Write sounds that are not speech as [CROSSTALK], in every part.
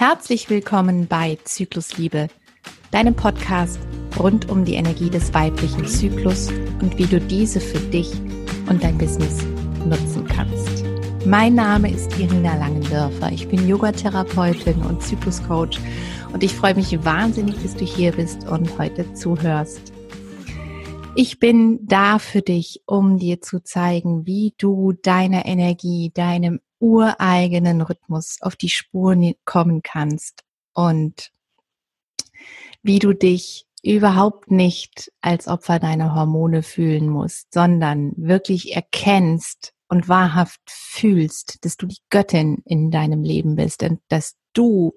Herzlich willkommen bei Zyklusliebe, deinem Podcast rund um die Energie des weiblichen Zyklus und wie du diese für dich und dein Business nutzen kannst. Mein Name ist Irina Langendörfer. Ich bin Yogatherapeutin und Zykluscoach und ich freue mich wahnsinnig, dass du hier bist und heute zuhörst. Ich bin da für dich, um dir zu zeigen, wie du deiner Energie, deinem ureigenen Rhythmus auf die Spuren kommen kannst und wie du dich überhaupt nicht als Opfer deiner Hormone fühlen musst, sondern wirklich erkennst und wahrhaft fühlst, dass du die Göttin in deinem Leben bist und dass du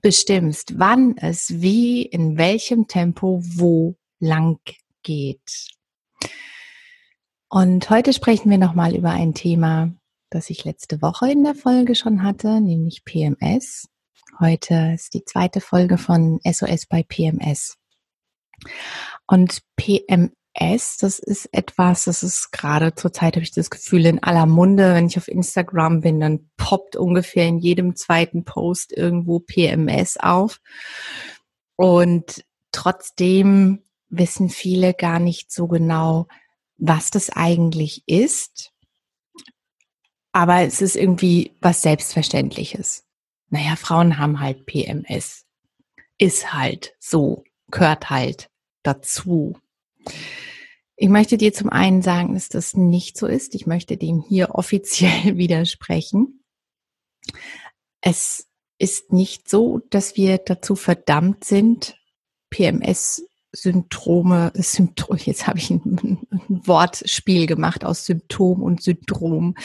bestimmst, wann es wie, in welchem Tempo, wo lang geht. Und heute sprechen wir nochmal über ein Thema, das ich letzte Woche in der Folge schon hatte, nämlich PMS. Heute ist die zweite Folge von SOS bei PMS. Und PMS, das ist etwas, das ist gerade zurzeit, habe ich das Gefühl, in aller Munde. Wenn ich auf Instagram bin, dann poppt ungefähr in jedem zweiten Post irgendwo PMS auf. Und trotzdem wissen viele gar nicht so genau, was das eigentlich ist aber es ist irgendwie was Selbstverständliches. Naja, Frauen haben halt PMS. Ist halt so, gehört halt dazu. Ich möchte dir zum einen sagen, dass das nicht so ist. Ich möchte dem hier [LAUGHS] offiziell widersprechen. Es ist nicht so, dass wir dazu verdammt sind, PMS Symptome, Symptom, jetzt habe ich ein, ein, Wortspiel gemacht aus Symptom und Syndrom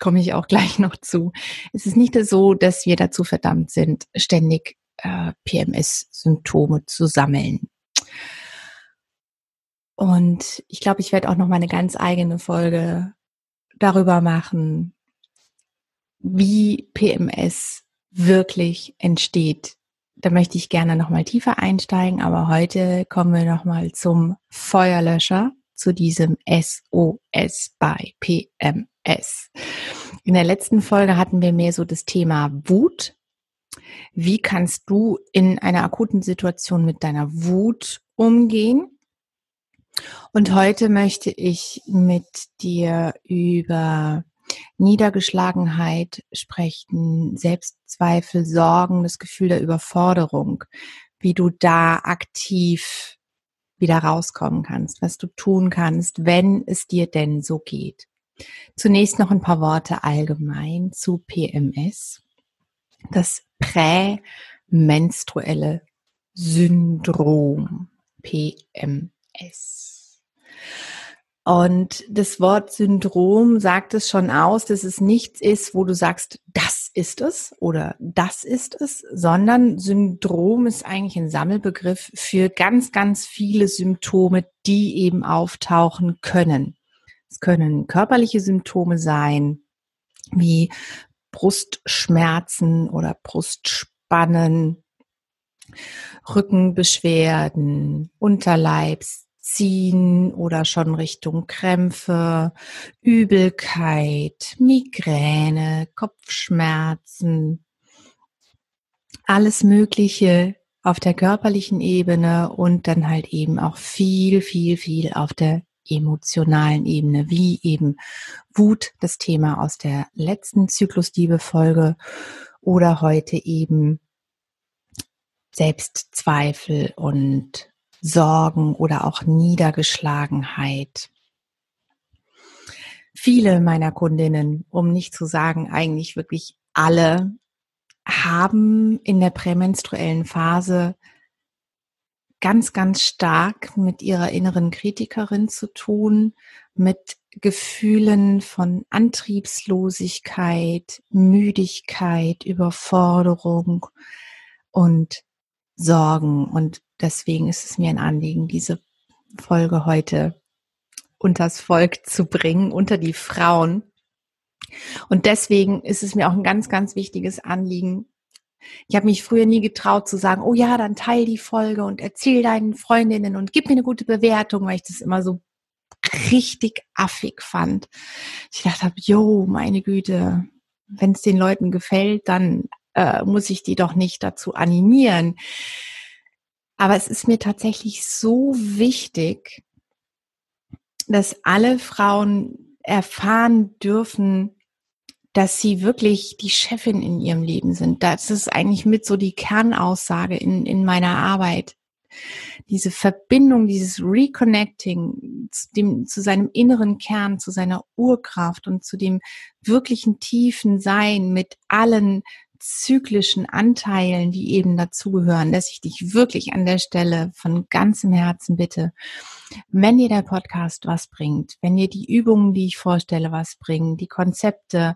komme ich auch [LAUGHS] gleich noch zu. Es ist nicht so, dass wir dazu verdammt sind, ständig äh, PMS-Symptome zu sammeln. Und ich glaube, ich werde auch noch mal eine ganz eigene Folge darüber machen, wie PMS wirklich entsteht. Da möchte ich gerne noch mal tiefer einsteigen, aber heute kommen wir noch mal zum Feuerlöscher, zu diesem SOS bei PMS. S. In der letzten Folge hatten wir mehr so das Thema Wut. Wie kannst du in einer akuten Situation mit deiner Wut umgehen? Und heute möchte ich mit dir über Niedergeschlagenheit sprechen, Selbstzweifel, Sorgen, das Gefühl der Überforderung, wie du da aktiv wieder rauskommen kannst, was du tun kannst, wenn es dir denn so geht. Zunächst noch ein paar Worte allgemein zu PMS. Das prämenstruelle Syndrom PMS. Und das Wort Syndrom sagt es schon aus, dass es nichts ist, wo du sagst, das ist es oder das ist es, sondern Syndrom ist eigentlich ein Sammelbegriff für ganz, ganz viele Symptome, die eben auftauchen können. Es können körperliche Symptome sein, wie Brustschmerzen oder Brustspannen, Rückenbeschwerden, Unterleibsziehen oder schon Richtung Krämpfe, Übelkeit, Migräne, Kopfschmerzen, alles Mögliche auf der körperlichen Ebene und dann halt eben auch viel, viel, viel auf der emotionalen Ebene, wie eben Wut, das Thema aus der letzten Zyklusliebe-Folge oder heute eben Selbstzweifel und Sorgen oder auch Niedergeschlagenheit. Viele meiner Kundinnen, um nicht zu sagen eigentlich wirklich alle, haben in der prämenstruellen Phase ganz, ganz stark mit ihrer inneren Kritikerin zu tun, mit Gefühlen von Antriebslosigkeit, Müdigkeit, Überforderung und Sorgen. Und deswegen ist es mir ein Anliegen, diese Folge heute unters Volk zu bringen, unter die Frauen. Und deswegen ist es mir auch ein ganz, ganz wichtiges Anliegen, ich habe mich früher nie getraut zu sagen, oh ja, dann teil die Folge und erzähl deinen Freundinnen und gib mir eine gute Bewertung, weil ich das immer so richtig affig fand. Ich dachte jo, meine Güte, wenn es den Leuten gefällt, dann äh, muss ich die doch nicht dazu animieren. Aber es ist mir tatsächlich so wichtig, dass alle Frauen erfahren dürfen, dass sie wirklich die Chefin in ihrem Leben sind. Das ist eigentlich mit so die Kernaussage in, in meiner Arbeit. Diese Verbindung, dieses Reconnecting zu, dem, zu seinem inneren Kern, zu seiner Urkraft und zu dem wirklichen tiefen Sein mit allen zyklischen Anteilen, die eben dazugehören, dass ich dich wirklich an der Stelle von ganzem Herzen bitte, wenn dir der Podcast was bringt, wenn dir die Übungen, die ich vorstelle, was bringen, die Konzepte,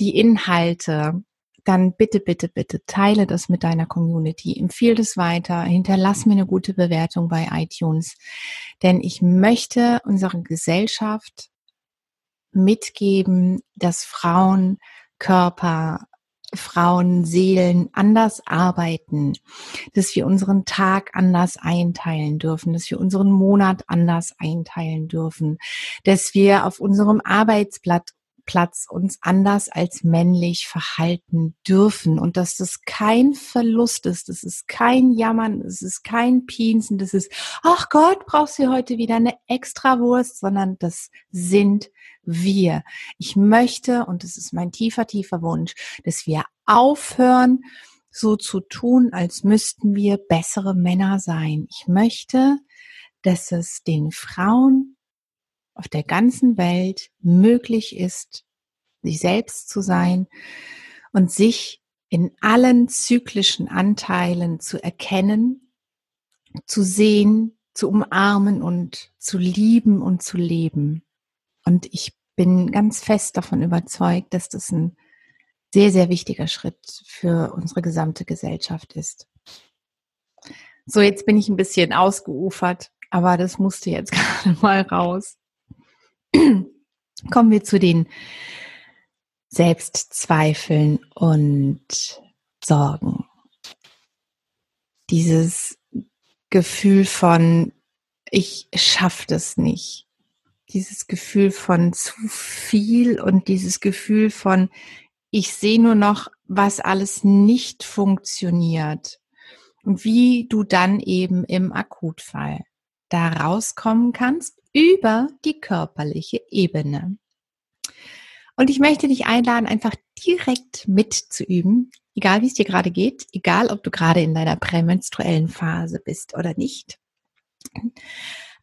die Inhalte, dann bitte, bitte, bitte teile das mit deiner Community, empfehle es weiter, hinterlass mir eine gute Bewertung bei iTunes, denn ich möchte unsere Gesellschaft mitgeben, dass Frauen Körper Frauen, Seelen anders arbeiten, dass wir unseren Tag anders einteilen dürfen, dass wir unseren Monat anders einteilen dürfen, dass wir auf unserem Arbeitsplatz Platz uns anders als männlich verhalten dürfen und dass das kein Verlust ist, das ist kein Jammern, das ist kein Piensen, das ist, ach Gott, brauchst du heute wieder eine Extrawurst, sondern das sind wir. Ich möchte, und das ist mein tiefer, tiefer Wunsch, dass wir aufhören, so zu tun, als müssten wir bessere Männer sein. Ich möchte, dass es den Frauen auf der ganzen Welt möglich ist, sich selbst zu sein und sich in allen zyklischen Anteilen zu erkennen, zu sehen, zu umarmen und zu lieben und zu leben. Und ich bin ganz fest davon überzeugt, dass das ein sehr, sehr wichtiger Schritt für unsere gesamte Gesellschaft ist. So, jetzt bin ich ein bisschen ausgeufert, aber das musste jetzt [LAUGHS] gerade mal raus. Kommen wir zu den Selbstzweifeln und Sorgen. Dieses Gefühl von, ich schaffe das nicht. Dieses Gefühl von zu viel und dieses Gefühl von, ich sehe nur noch, was alles nicht funktioniert. Und wie du dann eben im Akutfall da rauskommen kannst über die körperliche Ebene. Und ich möchte dich einladen, einfach direkt mitzuüben, egal wie es dir gerade geht, egal ob du gerade in deiner prämenstruellen Phase bist oder nicht.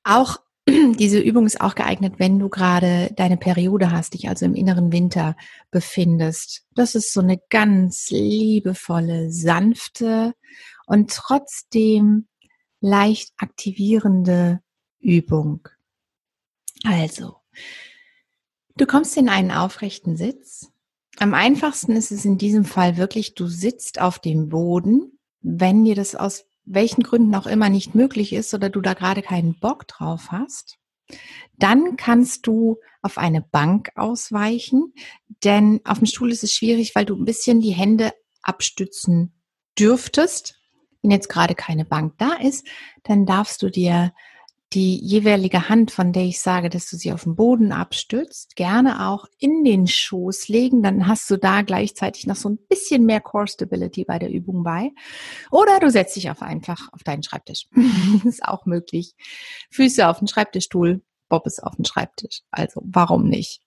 Auch [CLEARS THROAT] diese Übung ist auch geeignet, wenn du gerade deine Periode hast, dich also im inneren Winter befindest. Das ist so eine ganz liebevolle, sanfte und trotzdem leicht aktivierende Übung. Also, du kommst in einen aufrechten Sitz. Am einfachsten ist es in diesem Fall wirklich, du sitzt auf dem Boden. Wenn dir das aus welchen Gründen auch immer nicht möglich ist oder du da gerade keinen Bock drauf hast, dann kannst du auf eine Bank ausweichen, denn auf dem Stuhl ist es schwierig, weil du ein bisschen die Hände abstützen dürftest. Wenn jetzt gerade keine Bank da ist, dann darfst du dir die jeweilige Hand, von der ich sage, dass du sie auf den Boden abstützt, gerne auch in den Schoß legen. Dann hast du da gleichzeitig noch so ein bisschen mehr Core Stability bei der Übung bei. Oder du setzt dich auf einfach auf deinen Schreibtisch. [LAUGHS] ist auch möglich. Füße auf den Schreibtischstuhl, Bob ist auf den Schreibtisch. Also warum nicht?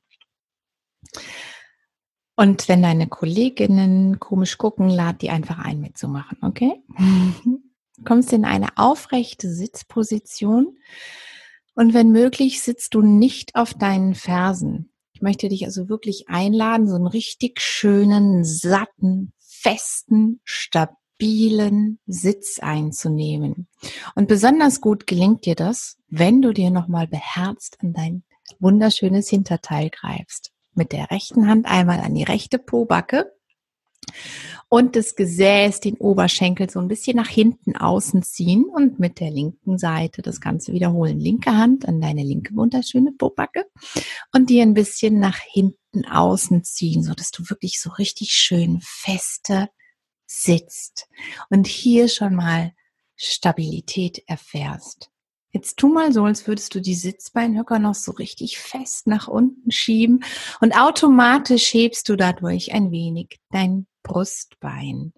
Und wenn deine Kolleginnen komisch gucken, lad die einfach ein mitzumachen, okay? [LAUGHS] kommst in eine aufrechte Sitzposition und wenn möglich sitzt du nicht auf deinen Fersen. Ich möchte dich also wirklich einladen, so einen richtig schönen, satten, festen, stabilen Sitz einzunehmen. Und besonders gut gelingt dir das, wenn du dir nochmal beherzt an dein wunderschönes Hinterteil greifst. Mit der rechten Hand einmal an die rechte Pobacke und das Gesäß, den Oberschenkel so ein bisschen nach hinten außen ziehen und mit der linken Seite das Ganze wiederholen. Linke Hand an deine linke wunderschöne Pobacke und die ein bisschen nach hinten außen ziehen, so dass du wirklich so richtig schön feste sitzt und hier schon mal Stabilität erfährst. Jetzt tu mal so, als würdest du die Sitzbeinhöcker noch so richtig fest nach unten schieben und automatisch hebst du dadurch ein wenig dein Brustbein.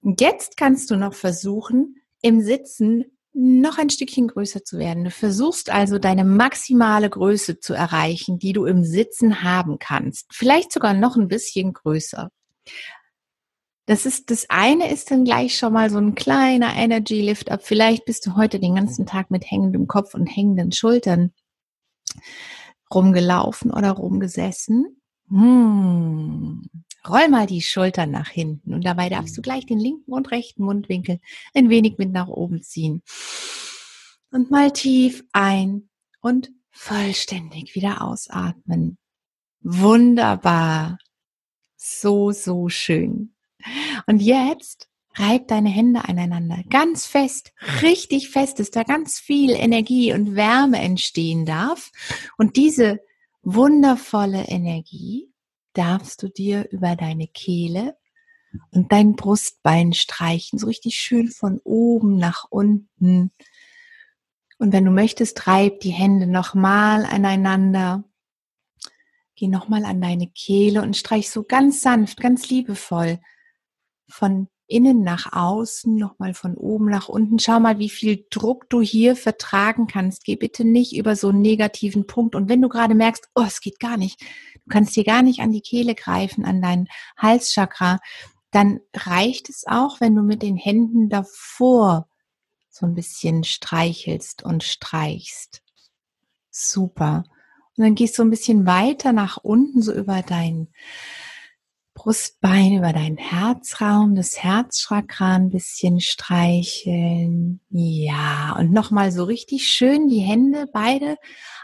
Und jetzt kannst du noch versuchen, im Sitzen noch ein Stückchen größer zu werden. Du versuchst also deine maximale Größe zu erreichen, die du im Sitzen haben kannst. Vielleicht sogar noch ein bisschen größer. Das ist, das eine ist dann gleich schon mal so ein kleiner Energy Lift Up. Vielleicht bist du heute den ganzen Tag mit hängendem Kopf und hängenden Schultern rumgelaufen oder rumgesessen. Hm. Roll mal die Schultern nach hinten und dabei darfst du gleich den linken und rechten Mundwinkel ein wenig mit nach oben ziehen. Und mal tief ein und vollständig wieder ausatmen. Wunderbar. So, so schön. Und jetzt reib deine Hände aneinander ganz fest, richtig fest, dass da ganz viel Energie und Wärme entstehen darf. Und diese wundervolle Energie darfst du dir über deine Kehle und dein Brustbein streichen, so richtig schön von oben nach unten. Und wenn du möchtest, reib die Hände nochmal aneinander. Geh nochmal an deine Kehle und streich so ganz sanft, ganz liebevoll von innen nach außen, nochmal von oben nach unten. Schau mal, wie viel Druck du hier vertragen kannst. Geh bitte nicht über so einen negativen Punkt. Und wenn du gerade merkst, oh, es geht gar nicht, du kannst hier gar nicht an die Kehle greifen, an dein Halschakra, dann reicht es auch, wenn du mit den Händen davor so ein bisschen streichelst und streichst. Super. Und dann gehst du ein bisschen weiter nach unten, so über dein Brustbein über deinen Herzraum, das Herzchakra ein bisschen streicheln. Ja, und nochmal so richtig schön die Hände beide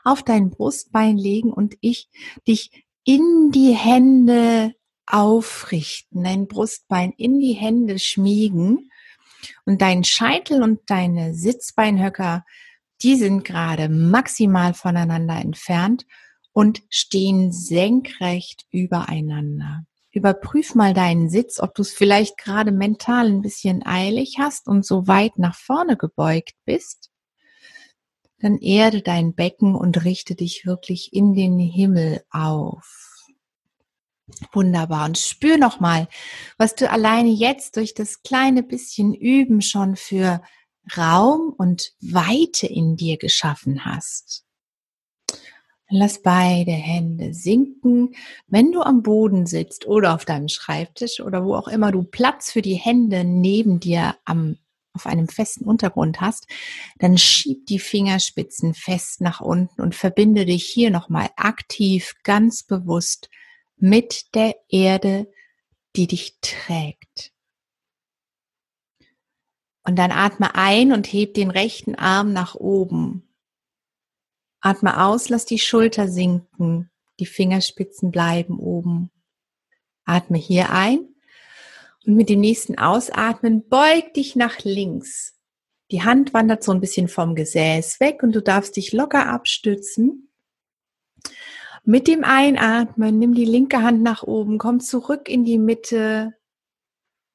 auf dein Brustbein legen und ich dich in die Hände aufrichten, dein Brustbein in die Hände schmiegen und dein Scheitel und deine Sitzbeinhöcker, die sind gerade maximal voneinander entfernt und stehen senkrecht übereinander. Überprüf mal deinen Sitz, ob du es vielleicht gerade mental ein bisschen eilig hast und so weit nach vorne gebeugt bist. Dann erde dein Becken und richte dich wirklich in den Himmel auf. Wunderbar. Und spür nochmal, was du alleine jetzt durch das kleine bisschen Üben schon für Raum und Weite in dir geschaffen hast. Lass beide Hände sinken. Wenn du am Boden sitzt oder auf deinem Schreibtisch oder wo auch immer du Platz für die Hände neben dir am, auf einem festen Untergrund hast, dann schieb die Fingerspitzen fest nach unten und verbinde dich hier nochmal aktiv, ganz bewusst mit der Erde, die dich trägt. Und dann atme ein und heb den rechten Arm nach oben Atme aus, lass die Schulter sinken, die Fingerspitzen bleiben oben. Atme hier ein und mit dem nächsten Ausatmen beug dich nach links. Die Hand wandert so ein bisschen vom Gesäß weg und du darfst dich locker abstützen. Mit dem Einatmen nimm die linke Hand nach oben, komm zurück in die Mitte,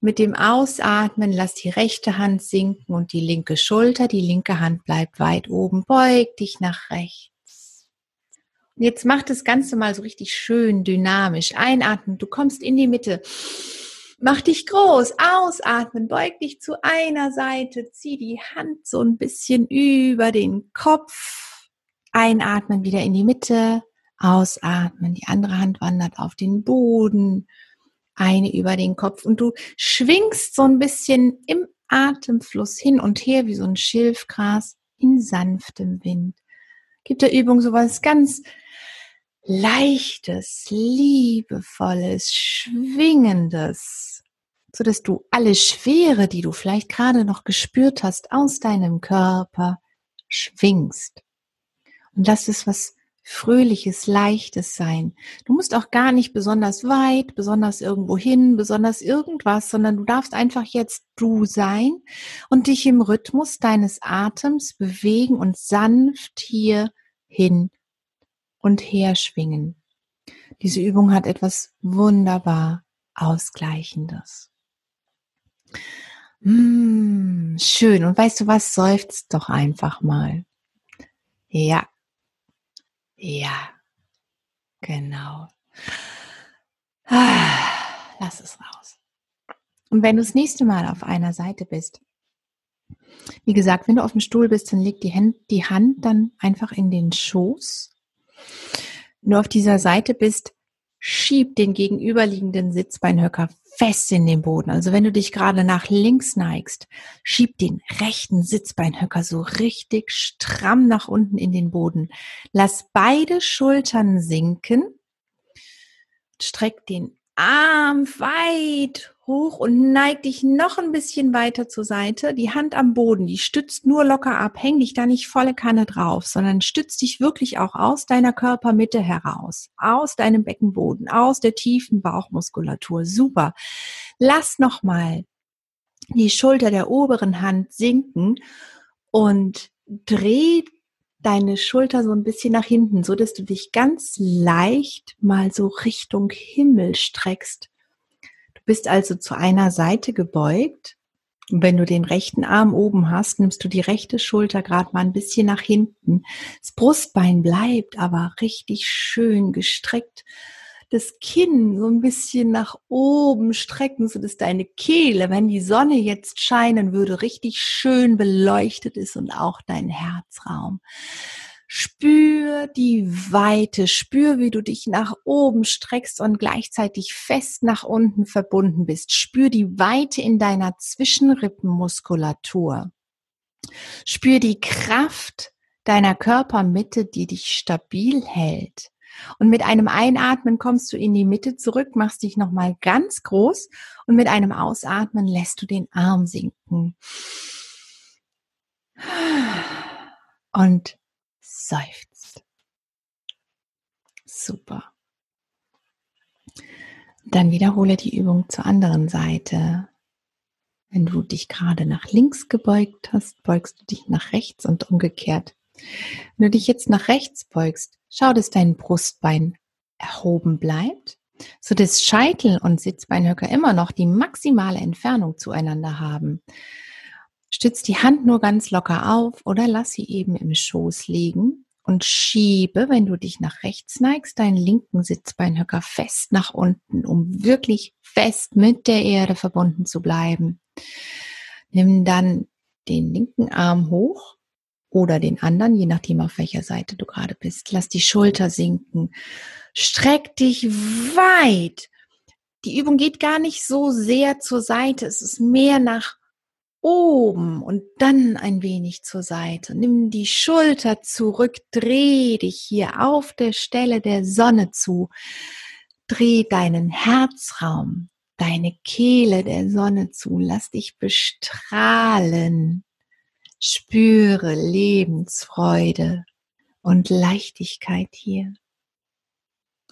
mit dem Ausatmen lass die rechte Hand sinken und die linke Schulter, die linke Hand bleibt weit oben. Beug dich nach rechts. Und jetzt mach das Ganze mal so richtig schön dynamisch. Einatmen, du kommst in die Mitte. Mach dich groß, ausatmen, beug dich zu einer Seite, zieh die Hand so ein bisschen über den Kopf. Einatmen wieder in die Mitte, ausatmen, die andere Hand wandert auf den Boden eine über den Kopf und du schwingst so ein bisschen im Atemfluss hin und her wie so ein Schilfgras in sanftem Wind. Gibt der Übung sowas ganz leichtes, liebevolles, schwingendes, so dass du alle Schwere, die du vielleicht gerade noch gespürt hast, aus deinem Körper schwingst. Und das ist was fröhliches, leichtes sein. Du musst auch gar nicht besonders weit, besonders irgendwo hin, besonders irgendwas, sondern du darfst einfach jetzt du sein und dich im Rhythmus deines Atems bewegen und sanft hier hin und her schwingen. Diese Übung hat etwas wunderbar Ausgleichendes. Mmh, schön. Und weißt du was? Seufzt doch einfach mal. Ja. Ja. Genau. Lass es raus. Und wenn du das nächste Mal auf einer Seite bist, wie gesagt, wenn du auf dem Stuhl bist, dann leg die Hand, die Hand dann einfach in den Schoß. Wenn du auf dieser Seite bist, schieb den gegenüberliegenden Sitzbeinhöcker fest in den Boden. Also wenn du dich gerade nach links neigst, schieb den rechten Sitzbeinhöcker so richtig stramm nach unten in den Boden. Lass beide Schultern sinken. Streck den Arm weit hoch und neig dich noch ein bisschen weiter zur Seite. Die Hand am Boden, die stützt nur locker ab. Häng dich da nicht volle Kanne drauf, sondern stützt dich wirklich auch aus deiner Körpermitte heraus, aus deinem Beckenboden, aus der tiefen Bauchmuskulatur. Super. Lass nochmal die Schulter der oberen Hand sinken und dreh deine Schulter so ein bisschen nach hinten, so dass du dich ganz leicht mal so Richtung Himmel streckst. Du bist also zu einer Seite gebeugt. Und wenn du den rechten Arm oben hast, nimmst du die rechte Schulter gerade mal ein bisschen nach hinten. Das Brustbein bleibt aber richtig schön gestreckt das Kinn so ein bisschen nach oben strecken, so dass deine Kehle, wenn die Sonne jetzt scheinen würde, richtig schön beleuchtet ist und auch dein Herzraum. Spür die Weite, spür, wie du dich nach oben streckst und gleichzeitig fest nach unten verbunden bist. Spür die Weite in deiner Zwischenrippenmuskulatur. Spür die Kraft deiner Körpermitte, die dich stabil hält. Und mit einem Einatmen kommst du in die Mitte zurück, machst dich nochmal ganz groß und mit einem Ausatmen lässt du den Arm sinken. Und seufzt. Super. Dann wiederhole die Übung zur anderen Seite. Wenn du dich gerade nach links gebeugt hast, beugst du dich nach rechts und umgekehrt. Wenn du dich jetzt nach rechts beugst, schau, dass dein Brustbein erhoben bleibt, so dass Scheitel und Sitzbeinhöcker immer noch die maximale Entfernung zueinander haben. Stütz die Hand nur ganz locker auf oder lass sie eben im Schoß liegen und schiebe, wenn du dich nach rechts neigst, deinen linken Sitzbeinhöcker fest nach unten, um wirklich fest mit der Erde verbunden zu bleiben. Nimm dann den linken Arm hoch oder den anderen, je nachdem auf welcher Seite du gerade bist. Lass die Schulter sinken. Streck dich weit. Die Übung geht gar nicht so sehr zur Seite. Es ist mehr nach oben und dann ein wenig zur Seite. Nimm die Schulter zurück, dreh dich hier auf der Stelle der Sonne zu. Dreh deinen Herzraum, deine Kehle der Sonne zu. Lass dich bestrahlen. Spüre Lebensfreude und Leichtigkeit hier.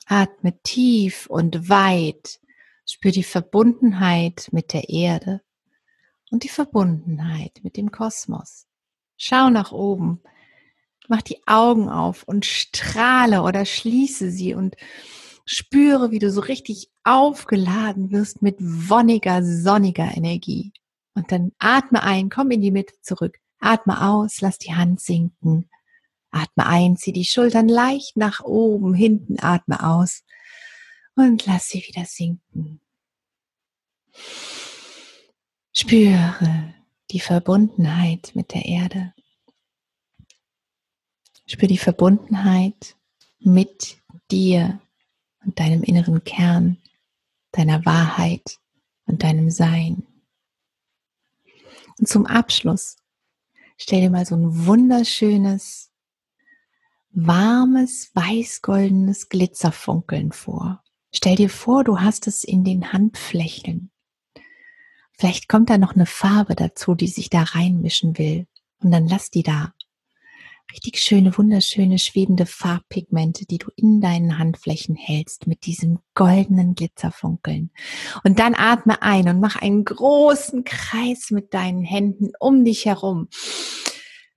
Atme tief und weit. Spür die Verbundenheit mit der Erde und die Verbundenheit mit dem Kosmos. Schau nach oben. Mach die Augen auf und strahle oder schließe sie und spüre, wie du so richtig aufgeladen wirst mit wonniger, sonniger Energie. Und dann atme ein, komm in die Mitte zurück. Atme aus, lass die Hand sinken. Atme ein, zieh die Schultern leicht nach oben, hinten, atme aus und lass sie wieder sinken. Spüre die Verbundenheit mit der Erde. Spüre die Verbundenheit mit dir und deinem inneren Kern, deiner Wahrheit und deinem Sein. Und zum Abschluss Stell dir mal so ein wunderschönes, warmes, weiß-goldenes Glitzerfunkeln vor. Stell dir vor, du hast es in den Handflächen. Vielleicht kommt da noch eine Farbe dazu, die sich da reinmischen will. Und dann lass die da richtig schöne, wunderschöne, schwebende Farbpigmente, die du in deinen Handflächen hältst mit diesem goldenen Glitzerfunkeln. Und dann atme ein und mach einen großen Kreis mit deinen Händen um dich herum.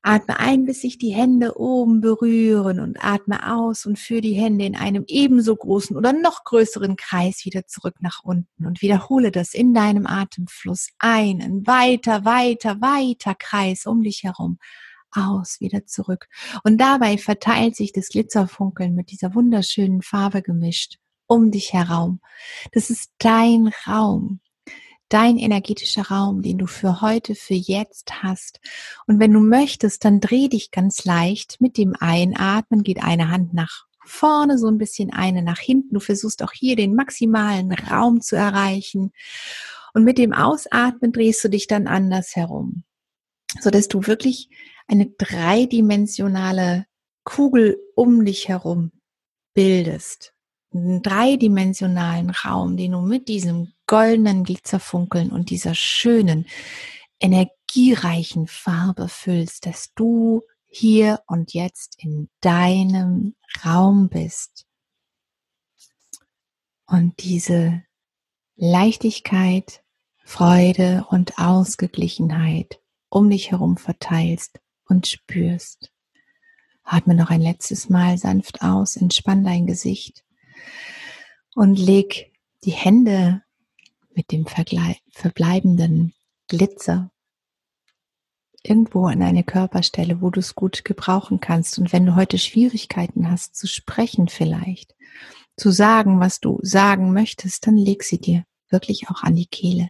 Atme ein, bis sich die Hände oben berühren und atme aus und führe die Hände in einem ebenso großen oder noch größeren Kreis wieder zurück nach unten und wiederhole das in deinem Atemfluss. Einen weiter, weiter, weiter Kreis um dich herum aus, wieder zurück. Und dabei verteilt sich das Glitzerfunkeln mit dieser wunderschönen Farbe gemischt um dich herum. Das ist dein Raum, dein energetischer Raum, den du für heute, für jetzt hast. Und wenn du möchtest, dann dreh dich ganz leicht mit dem Einatmen, geht eine Hand nach vorne, so ein bisschen eine nach hinten. Du versuchst auch hier den maximalen Raum zu erreichen. Und mit dem Ausatmen drehst du dich dann anders herum, so dass du wirklich eine dreidimensionale Kugel um dich herum bildest. Einen dreidimensionalen Raum, den du mit diesem goldenen Glitzerfunkeln und dieser schönen, energiereichen Farbe füllst, dass du hier und jetzt in deinem Raum bist. Und diese Leichtigkeit, Freude und Ausgeglichenheit um dich herum verteilst und spürst. Atme noch ein letztes Mal sanft aus, entspann dein Gesicht und leg die Hände mit dem verbleibenden Glitzer irgendwo an eine Körperstelle, wo du es gut gebrauchen kannst. Und wenn du heute Schwierigkeiten hast zu sprechen vielleicht, zu sagen, was du sagen möchtest, dann leg sie dir wirklich auch an die Kehle.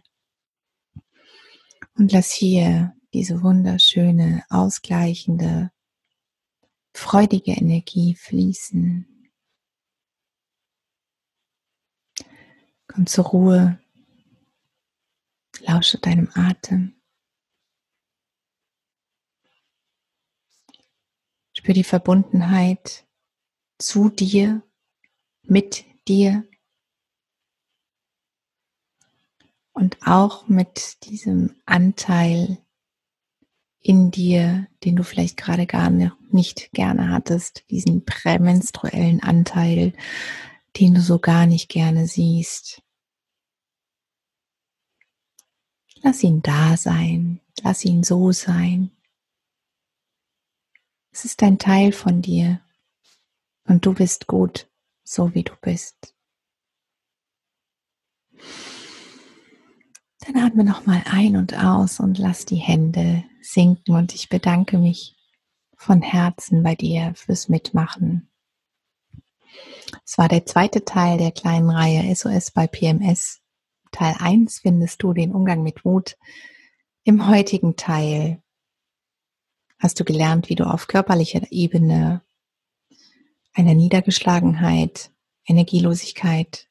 Und lass hier diese wunderschöne, ausgleichende, freudige Energie fließen. Komm zur Ruhe, lausche deinem Atem. Spür die Verbundenheit zu dir, mit dir und auch mit diesem Anteil in dir, den du vielleicht gerade gar nicht gerne hattest, diesen prämenstruellen Anteil, den du so gar nicht gerne siehst. Lass ihn da sein, lass ihn so sein. Es ist ein Teil von dir und du bist gut, so wie du bist. Dann atme nochmal ein und aus und lass die Hände sinken und ich bedanke mich von Herzen bei dir fürs Mitmachen. Es war der zweite Teil der kleinen Reihe SOS bei PMS. Teil 1 findest du den Umgang mit Wut. Im heutigen Teil hast du gelernt, wie du auf körperlicher Ebene einer Niedergeschlagenheit, Energielosigkeit,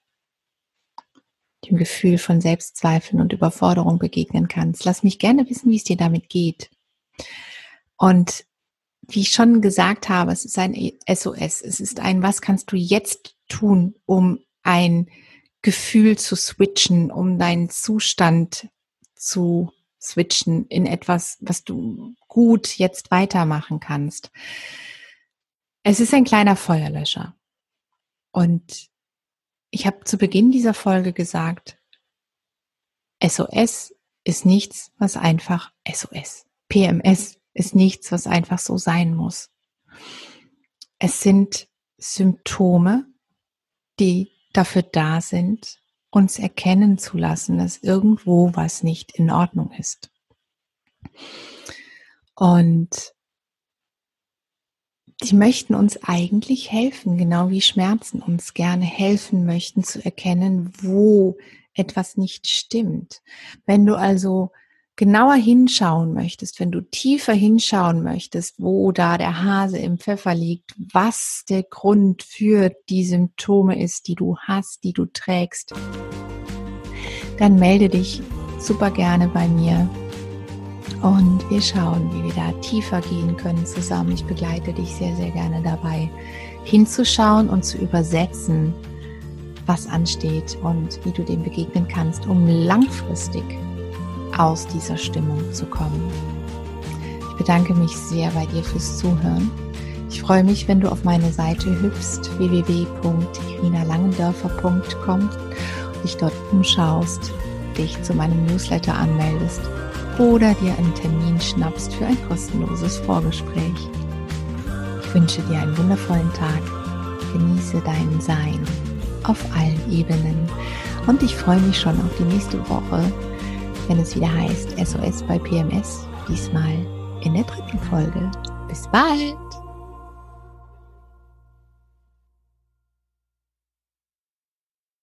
dem Gefühl von Selbstzweifeln und Überforderung begegnen kannst. Lass mich gerne wissen, wie es dir damit geht. Und wie ich schon gesagt habe, es ist ein SOS. Es ist ein, was kannst du jetzt tun, um ein Gefühl zu switchen, um deinen Zustand zu switchen in etwas, was du gut jetzt weitermachen kannst. Es ist ein kleiner Feuerlöscher. Und ich habe zu Beginn dieser Folge gesagt, SOS ist nichts, was einfach SOS. PMS ist nichts, was einfach so sein muss. Es sind Symptome, die dafür da sind, uns erkennen zu lassen, dass irgendwo was nicht in Ordnung ist. Und die möchten uns eigentlich helfen, genau wie Schmerzen uns gerne helfen möchten zu erkennen, wo etwas nicht stimmt. Wenn du also genauer hinschauen möchtest, wenn du tiefer hinschauen möchtest, wo da der Hase im Pfeffer liegt, was der Grund für die Symptome ist, die du hast, die du trägst, dann melde dich super gerne bei mir und wir schauen, wie wir da tiefer gehen können zusammen. Ich begleite dich sehr, sehr gerne dabei, hinzuschauen und zu übersetzen, was ansteht und wie du dem begegnen kannst, um langfristig aus dieser Stimmung zu kommen. Ich bedanke mich sehr bei dir fürs Zuhören. Ich freue mich, wenn du auf meine Seite hüpfst, www.irinalangendörfer.com dich dort umschaust, dich zu meinem Newsletter anmeldest oder dir einen Termin schnappst für ein kostenloses Vorgespräch. Ich wünsche dir einen wundervollen Tag. Genieße dein Sein auf allen Ebenen und ich freue mich schon auf die nächste Woche wenn es wieder heißt SOS bei PMS, diesmal in der dritten Folge. Bis bald!